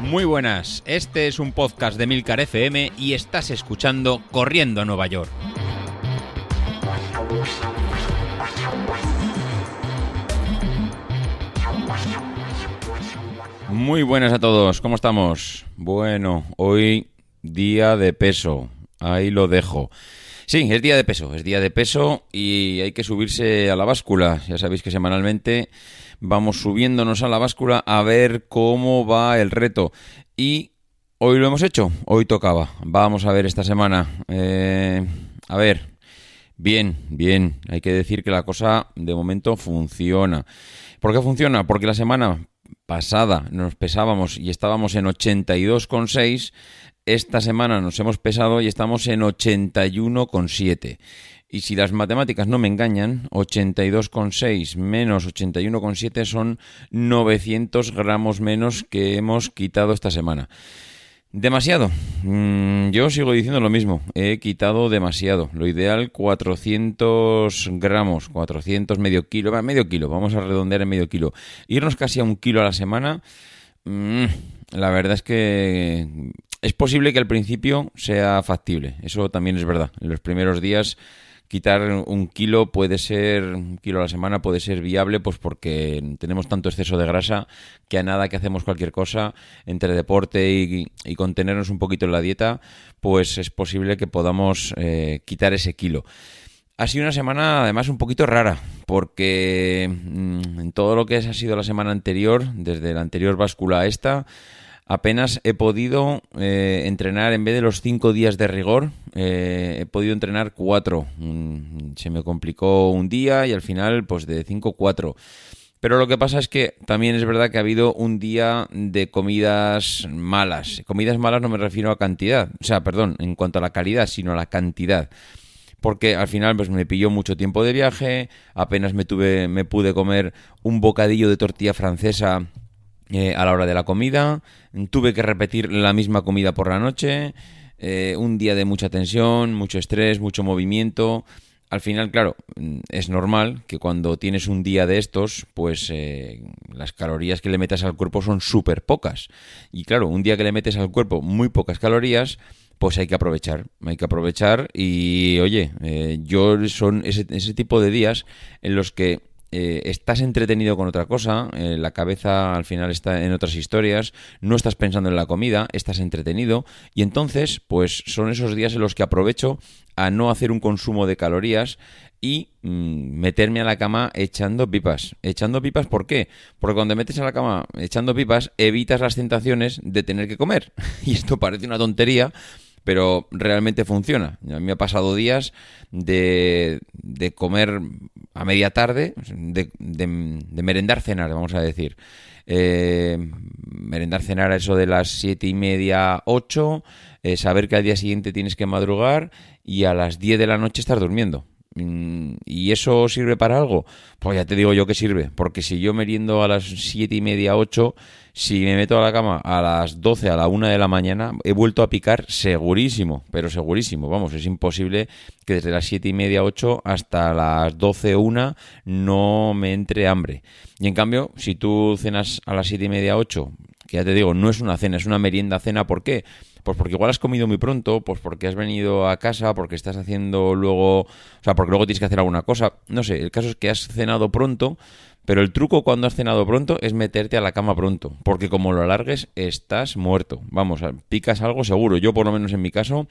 Muy buenas, este es un podcast de Milcar FM y estás escuchando Corriendo a Nueva York. Muy buenas a todos, ¿cómo estamos? Bueno, hoy día de peso, ahí lo dejo. Sí, es día de peso, es día de peso y hay que subirse a la báscula. Ya sabéis que semanalmente vamos subiéndonos a la báscula a ver cómo va el reto. Y hoy lo hemos hecho, hoy tocaba. Vamos a ver esta semana. Eh, a ver, bien, bien. Hay que decir que la cosa de momento funciona. ¿Por qué funciona? Porque la semana pasada nos pesábamos y estábamos en 82,6. Esta semana nos hemos pesado y estamos en 81,7. Y si las matemáticas no me engañan, 82,6 menos 81,7 son 900 gramos menos que hemos quitado esta semana. Demasiado. Mm, yo sigo diciendo lo mismo. He quitado demasiado. Lo ideal 400 gramos, 400 medio kilo, medio kilo. Vamos a redondear en medio kilo. Irnos casi a un kilo a la semana. Mm, la verdad es que es posible que al principio sea factible. Eso también es verdad. En los primeros días quitar un kilo puede ser, un kilo a la semana puede ser viable, pues porque tenemos tanto exceso de grasa que a nada que hacemos cualquier cosa, entre deporte y, contenernos un poquito en la dieta, pues es posible que podamos eh, quitar ese kilo. Ha sido una semana además un poquito rara, porque mm, en todo lo que ha sido la semana anterior, desde la anterior báscula a esta, apenas he podido eh, entrenar, en vez de los cinco días de rigor, eh, he podido entrenar cuatro. Mm, se me complicó un día y al final, pues de cinco, cuatro. Pero lo que pasa es que también es verdad que ha habido un día de comidas malas. Comidas malas no me refiero a cantidad, o sea, perdón, en cuanto a la calidad, sino a la cantidad. Porque al final pues me pilló mucho tiempo de viaje, apenas me tuve me pude comer un bocadillo de tortilla francesa eh, a la hora de la comida, tuve que repetir la misma comida por la noche, eh, un día de mucha tensión, mucho estrés, mucho movimiento. Al final, claro, mm, es normal que cuando tienes un día de estos, pues eh, las calorías que le metas al cuerpo son súper pocas. Y claro, un día que le metes al cuerpo muy pocas calorías, pues hay que aprovechar, hay que aprovechar y oye, yo son ese, ese tipo de días en los que eh, estás entretenido con otra cosa, eh, la cabeza al final está en otras historias, no estás pensando en la comida, estás entretenido y entonces pues son esos días en los que aprovecho a no hacer un consumo de calorías y mm, meterme a la cama echando pipas. Echando pipas, ¿por qué? Porque cuando metes a la cama echando pipas evitas las tentaciones de tener que comer. y esto parece una tontería, pero realmente funciona. A mí me ha pasado días de, de comer a media tarde, de, merendar cenar, vamos a decir. Eh, merendar cenar a eso de las siete y media, ocho, eh, saber que al día siguiente tienes que madrugar y a las 10 de la noche estar durmiendo. Mm, ¿Y eso sirve para algo? Pues ya te digo yo que sirve, porque si yo meriendo a las siete y media, ocho, si me meto a la cama a las 12, a la 1 de la mañana, he vuelto a picar segurísimo, pero segurísimo. Vamos, es imposible que desde las 7 y media, 8 hasta las 12, 1 no me entre hambre. Y en cambio, si tú cenas a las 7 y media, 8, que ya te digo, no es una cena, es una merienda cena, ¿por qué? Pues porque igual has comido muy pronto, pues porque has venido a casa, porque estás haciendo luego, o sea, porque luego tienes que hacer alguna cosa. No sé, el caso es que has cenado pronto, pero el truco cuando has cenado pronto es meterte a la cama pronto, porque como lo alargues estás muerto. Vamos, picas algo seguro. Yo por lo menos en mi caso,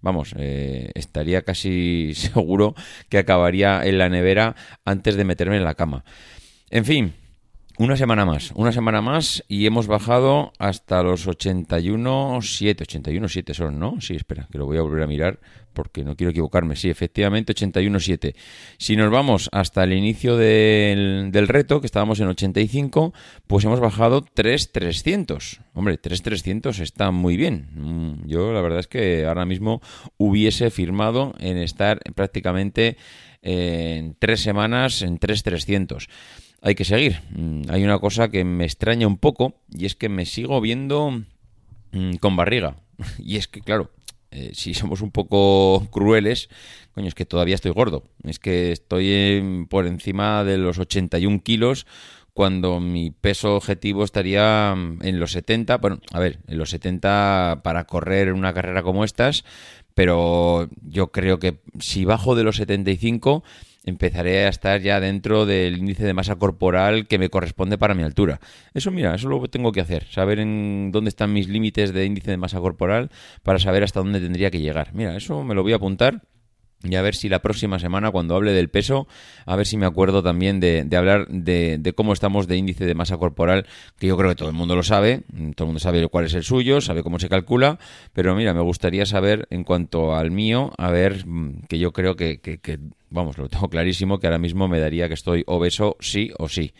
vamos, eh, estaría casi seguro que acabaría en la nevera antes de meterme en la cama. En fin, una semana más, una semana más y hemos bajado hasta los 81.7, 81.7 son, ¿no? Sí, espera, que lo voy a volver a mirar porque no quiero equivocarme. Sí, efectivamente, 81.7. Si nos vamos hasta el inicio del, del, reto, que estábamos en 85, pues hemos bajado 3.300. Hombre, 3.300 está muy bien. Mm, yo la verdad es que ahora mismo hubiese firmado en estar prácticamente en tres semanas en 3.300 hay que seguir. Mm, hay una cosa que me extraña un poco y es que me sigo viendo mm, con barriga. Y es que, claro, eh, si somos un poco crueles, coño, es que todavía estoy gordo. Es que estoy por encima de los 81 kilos cuando mi peso objetivo estaría mm, en los 70, bueno, a ver, en los 70 para correr una carrera como estas, pero yo creo que si bajo de los 75 empezaré a estar ya dentro del índice de masa corporal que me corresponde para mi altura. Eso, mira, eso lo tengo que hacer, saber en dónde están mis límites de índice de masa corporal para saber hasta dónde tendría que llegar. Mira, eso me lo voy a apuntar y a ver si la próxima semana, cuando hable del peso, a ver si me acuerdo también de, hablar de, de, cómo estamos de índice de masa corporal, que yo creo que todo el mundo lo sabe, todo el mundo sabe cuál es el suyo, sabe cómo se calcula, pero mira, me gustaría saber en cuanto al mío, a ver, mm, que yo creo que, que, que vamos, lo tengo clarísimo que ahora mismo me daría que estoy obeso sí o sí.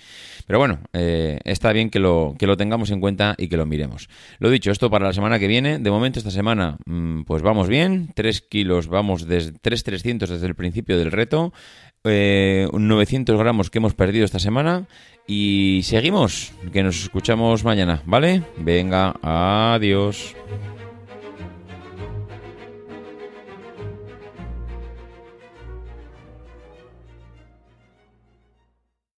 Pero bueno, eh, está bien que lo, que lo tengamos en cuenta y que lo miremos. Lo dicho, esto para la semana que viene. De momento, esta semana, mm, pues vamos bien. 3 kilos, vamos desde 3,300 desde el principio del reto. Eh, 900 gramos que hemos perdido esta semana. Y seguimos, que nos escuchamos mañana, ¿vale? Venga, adiós.